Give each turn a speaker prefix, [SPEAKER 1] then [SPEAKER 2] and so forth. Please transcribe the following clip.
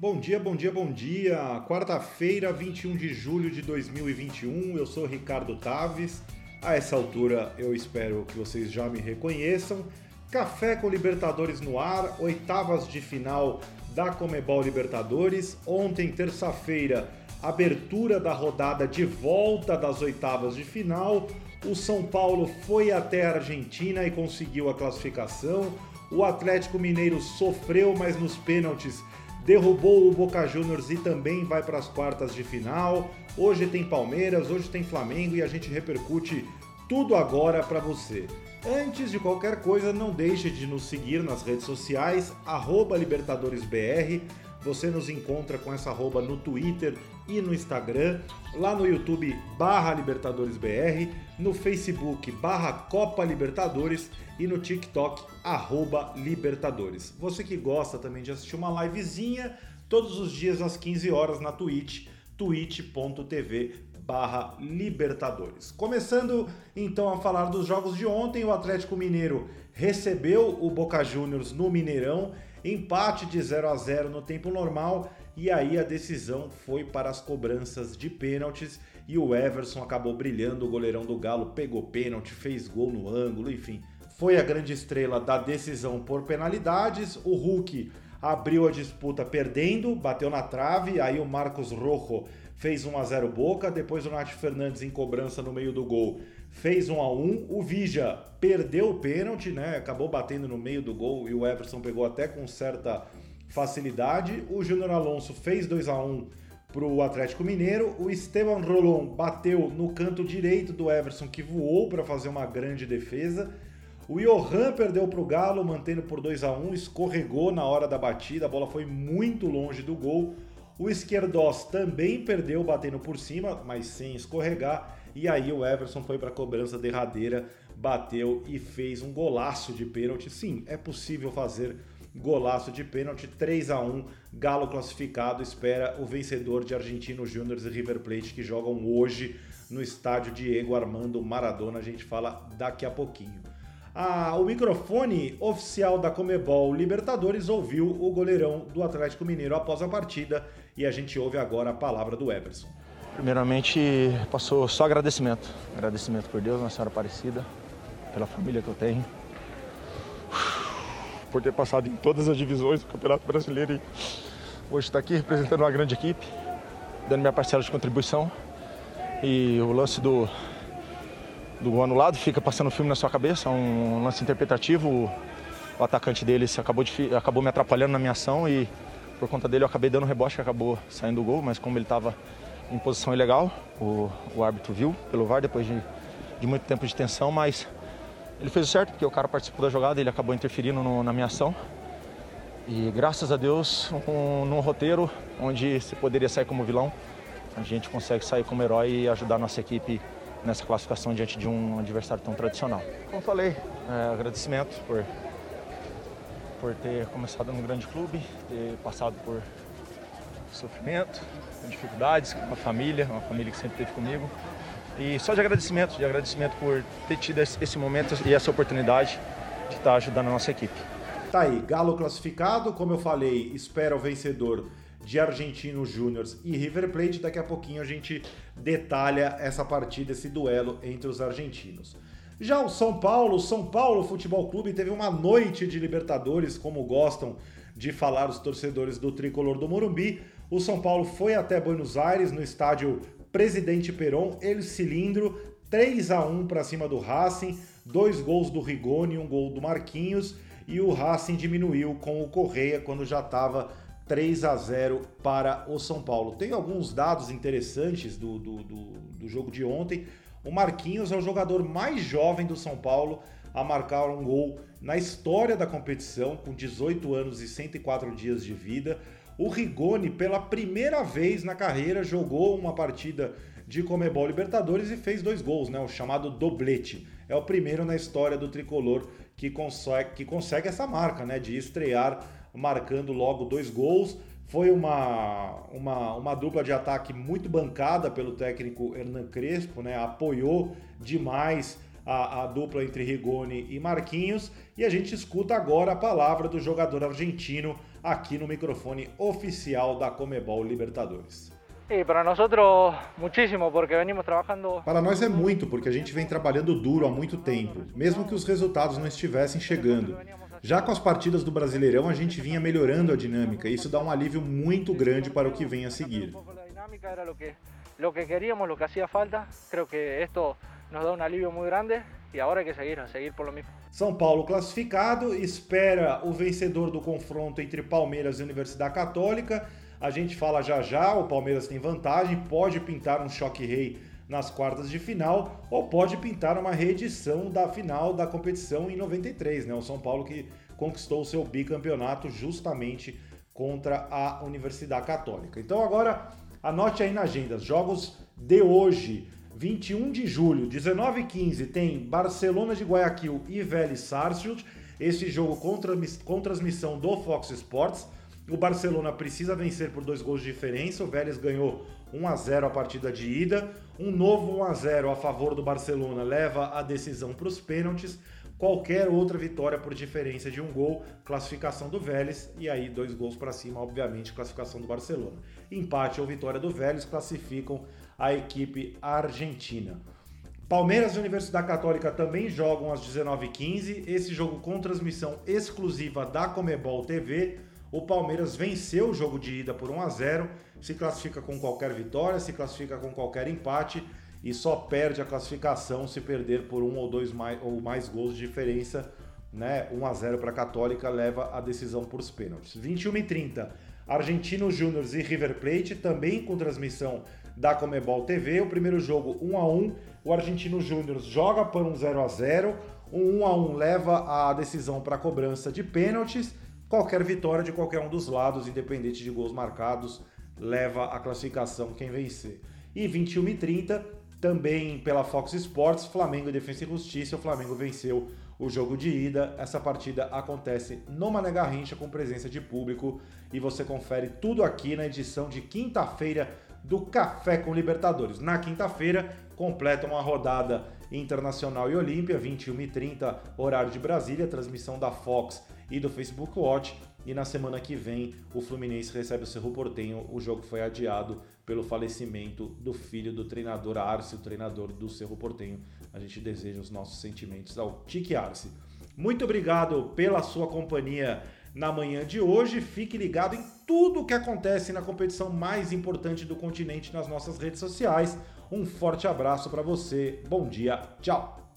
[SPEAKER 1] Bom dia, bom dia, bom dia. Quarta-feira, 21 de julho de 2021. Eu sou Ricardo Taves. A essa altura eu espero que vocês já me reconheçam. Café com Libertadores no ar, oitavas de final da Comebol Libertadores. Ontem, terça-feira, abertura da rodada de volta das oitavas de final. O São Paulo foi até a Argentina e conseguiu a classificação. O Atlético Mineiro sofreu, mas nos pênaltis derrubou o Boca Juniors e também vai para as quartas de final. Hoje tem Palmeiras, hoje tem Flamengo e a gente repercute tudo agora para você. Antes de qualquer coisa, não deixe de nos seguir nas redes sociais, LibertadoresBR. Você nos encontra com essa arroba no Twitter e no Instagram, lá no YouTube barra LibertadoresBR, no Facebook barra Copa Libertadores e no TikTok arroba Libertadores. Você que gosta também de assistir uma livezinha, todos os dias às 15 horas na Twitch, twitch.tv barra Libertadores. Começando então a falar dos jogos de ontem, o Atlético Mineiro recebeu o Boca Juniors no Mineirão, empate de 0 a 0 no tempo normal. E aí a decisão foi para as cobranças de pênaltis. E o Everson acabou brilhando, o goleirão do Galo pegou pênalti, fez gol no ângulo, enfim, foi a grande estrela da decisão por penalidades. O Hulk abriu a disputa perdendo, bateu na trave, aí o Marcos Rojo fez 1 a 0 Boca, depois o Nath Fernandes em cobrança no meio do gol fez 1 a 1. O Vija perdeu o pênalti, né? Acabou batendo no meio do gol e o Everson pegou até com certa facilidade. O Júnior Alonso fez 2 a 1 para o Atlético Mineiro. O Esteban Rolon bateu no canto direito do Everson, que voou para fazer uma grande defesa. O Johan perdeu para o Galo, mantendo por 2 a 1 escorregou na hora da batida, a bola foi muito longe do gol. O Esquerdós também perdeu, batendo por cima, mas sem escorregar. E aí o Everson foi para a cobrança derradeira, bateu e fez um golaço de pênalti. Sim, é possível fazer golaço de pênalti, 3 a 1 Galo classificado, espera o vencedor de Argentino Júnior e River Plate que jogam hoje no estádio Diego Armando Maradona. A gente fala daqui a pouquinho. Ah, o microfone oficial da Comebol Libertadores ouviu o goleirão do Atlético Mineiro após a partida e a gente ouve agora a palavra do Everson.
[SPEAKER 2] Primeiramente, passou só agradecimento. Agradecimento por Deus, Nossa Senhora Aparecida, pela família que eu tenho por ter passado em todas as divisões do Campeonato Brasileiro e hoje está aqui representando uma grande equipe, dando minha parcela de contribuição. E o lance do, do gol anulado fica passando o filme na sua cabeça, um lance interpretativo. O, atacante deles acabou, de, acabou me atrapalhando na minha ação e por conta dele eu acabei dando rebote que acabou saindo o gol, mas como ele estava em posição ilegal, o, o árbitro viu pelo VAR depois de, de muito tempo de tensão, mas ele fez o certo, porque o cara participou da jogada, ele acabou interferindo no, na minha ação. E graças a Deus, um, num roteiro onde se poderia sair como vilão, a gente consegue sair como herói e ajudar a nossa equipe nessa classificação diante de um adversário tão tradicional. Como falei, é, agradecimento por, por ter começado num grande clube, ter passado por sofrimento, dificuldades com a família, uma família que sempre esteve comigo. E só de agradecimento, de agradecimento por ter tido esse momento e essa oportunidade de estar ajudando a nossa equipe.
[SPEAKER 1] Tá aí, Galo classificado, como eu falei, espera o vencedor de Argentino Júnior e River Plate. Daqui a pouquinho a gente detalha essa partida, esse duelo entre os argentinos. Já o São Paulo, o São Paulo Futebol Clube teve uma noite de Libertadores, como gostam de falar os torcedores do tricolor do Morumbi. O São Paulo foi até Buenos Aires, no estádio Presidente Peron, ele cilindro, 3 a 1 para cima do Racing, dois gols do Rigoni, um gol do Marquinhos e o Racing diminuiu com o Correia quando já estava 3 a 0 para o São Paulo. Tem alguns dados interessantes do, do, do, do jogo de ontem. O Marquinhos é o jogador mais jovem do São Paulo a marcar um gol na história da competição, com 18 anos e 104 dias de vida. O Rigoni, pela primeira vez na carreira, jogou uma partida de Comebol Libertadores e fez dois gols, né? O chamado doblete. É o primeiro na história do tricolor que consegue, que consegue essa marca, né? De estrear marcando logo dois gols. Foi uma, uma, uma dupla de ataque muito bancada pelo técnico Hernan Crespo, né? Apoiou demais a, a, dupla entre Rigoni e Marquinhos. E a gente escuta agora a palavra do jogador argentino aqui no microfone oficial da Comebol Libertadores.
[SPEAKER 3] E para muchísimo, porque venimos trabajando.
[SPEAKER 1] Para nós é muito, porque a gente vem trabalhando duro há muito tempo, mesmo que os resultados não estivessem chegando. Já com as partidas do Brasileirão, a gente vinha melhorando a dinâmica e isso dá um alívio muito grande para o que vem a seguir.
[SPEAKER 3] Lo que queríamos, lo que hacía falta, creo que esto nos dá um alívio muito grande e agora que seguir, seguir por lo mismo.
[SPEAKER 1] São Paulo classificado, espera o vencedor do confronto entre Palmeiras e Universidade Católica. A gente fala já já, o Palmeiras tem vantagem, pode pintar um choque rei nas quartas de final ou pode pintar uma reedição da final da competição em 93, né? O São Paulo que conquistou o seu bicampeonato justamente contra a Universidade Católica. Então agora anote aí na agenda, jogos de hoje, 21 de julho, 19 h 15 tem Barcelona de Guayaquil e Vélez Sarsfield. Esse jogo com transmissão do Fox Sports. O Barcelona precisa vencer por dois gols de diferença. O Vélez ganhou 1 a 0 a partida de ida. Um novo 1 a 0 a favor do Barcelona leva a decisão para os pênaltis. Qualquer outra vitória por diferença de um gol, classificação do Vélez e aí dois gols para cima, obviamente, classificação do Barcelona. Empate ou vitória do Vélez classificam a equipe argentina. Palmeiras e Universidade Católica também jogam às 19h15. Esse jogo com transmissão exclusiva da Comebol TV. O Palmeiras venceu o jogo de ida por 1 a 0, se classifica com qualquer vitória, se classifica com qualquer empate e só perde a classificação se perder por um ou dois mais, ou mais gols de diferença. Né? 1 a 0 para a Católica leva a decisão por os pênaltis. 21 e 30, Argentino Júnior e River Plate também com transmissão da Comebol TV. O primeiro jogo 1 a 1, o Argentino Júnior joga por um 0 a 0. Um 1 a 1 leva a decisão para cobrança de pênaltis Qualquer vitória de qualquer um dos lados, independente de gols marcados, leva a classificação quem vencer. E 21 e 30, também pela Fox Sports, Flamengo Defesa e Justiça. O Flamengo venceu o jogo de ida. Essa partida acontece no Mané Garrincha com presença de público e você confere tudo aqui na edição de quinta-feira do Café com Libertadores. Na quinta-feira, completa uma rodada internacional e olímpia, 21 e 30 horário de Brasília, transmissão da Fox e do Facebook Watch. E na semana que vem, o Fluminense recebe o Cerro Portenho. O jogo foi adiado pelo falecimento do filho do treinador Arce, o treinador do Cerro Portenho. A gente deseja os nossos sentimentos ao Tique Arce. Muito obrigado pela sua companhia na manhã de hoje. Fique ligado em tudo o que acontece na competição mais importante do continente nas nossas redes sociais. Um forte abraço para você. Bom dia. Tchau.